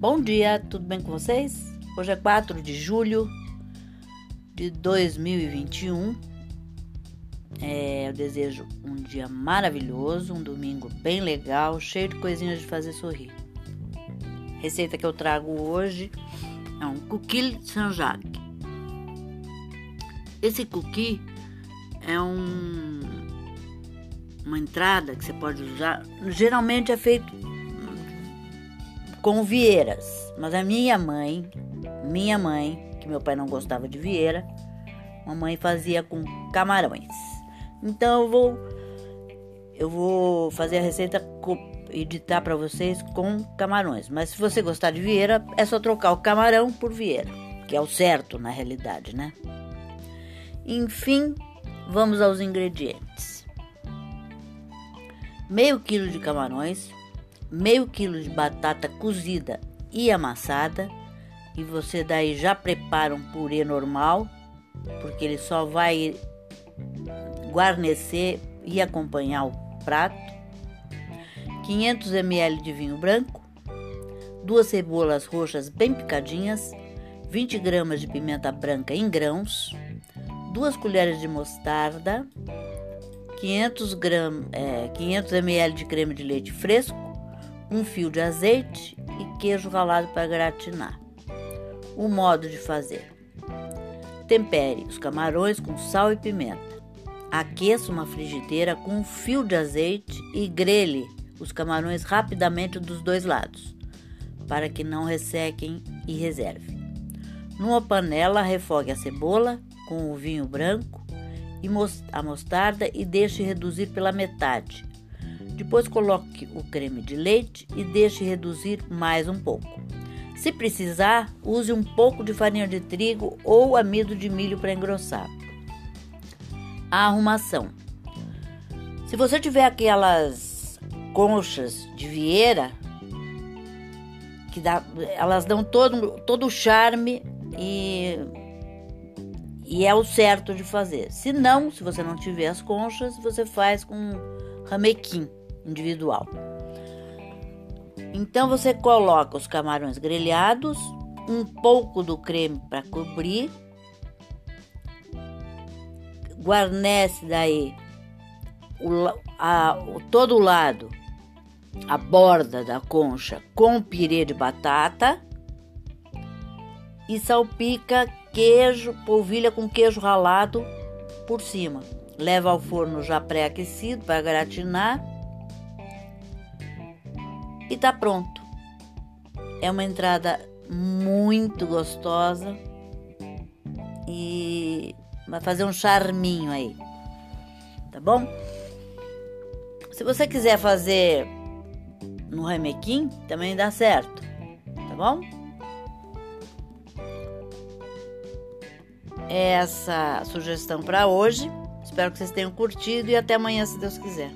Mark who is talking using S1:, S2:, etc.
S1: Bom dia, tudo bem com vocês? Hoje é 4 de julho de 2021. É, eu desejo um dia maravilhoso, um domingo bem legal, cheio de coisinhas de fazer sorrir. Receita que eu trago hoje é um cookie Saint-Jacques. Esse cookie é um, uma entrada que você pode usar. Geralmente é feito com vieiras, mas a minha mãe, minha mãe, que meu pai não gostava de vieira, mamãe fazia com camarões. Então eu vou eu vou fazer a receita editar para vocês com camarões. Mas se você gostar de vieira, é só trocar o camarão por vieira, que é o certo na realidade, né? Enfim, vamos aos ingredientes: meio quilo de camarões, meio quilo de batata cozida e amassada. E você daí já prepara um purê normal, porque ele só vai guarnecer e acompanhar o prato. 500 ml de vinho branco, duas cebolas roxas bem picadinhas, 20 gramas de pimenta branca em grãos, duas colheres de mostarda, 500, gram, é, 500 ml de creme de leite fresco, um fio de azeite e queijo ralado para gratinar. O modo de fazer: tempere os camarões com sal e pimenta. Aqueça uma frigideira com um fio de azeite e grelhe os camarões rapidamente dos dois lados, para que não ressequem e reserve. Numa panela, refogue a cebola com o vinho branco e a mostarda e deixe reduzir pela metade. Depois coloque o creme de leite e deixe reduzir mais um pouco. Se precisar, use um pouco de farinha de trigo ou amido de milho para engrossar. A arrumação. Se você tiver aquelas conchas de vieira, que dá, elas dão todo, todo o charme e, e é o certo de fazer. Se não, se você não tiver as conchas, você faz com ramequim individual. Então você coloca os camarões grelhados, um pouco do creme para cobrir, guarnece daí o, a, o, todo o lado, a borda da concha com pirê de batata e salpica queijo, polvilha com queijo ralado por cima. Leva ao forno já pré-aquecido para gratinar e tá pronto. É uma entrada muito gostosa e vai fazer um charminho aí, tá bom? Se você quiser fazer no remequim, também dá certo, tá bom? Essa sugestão para hoje. Espero que vocês tenham curtido e até amanhã, se Deus quiser.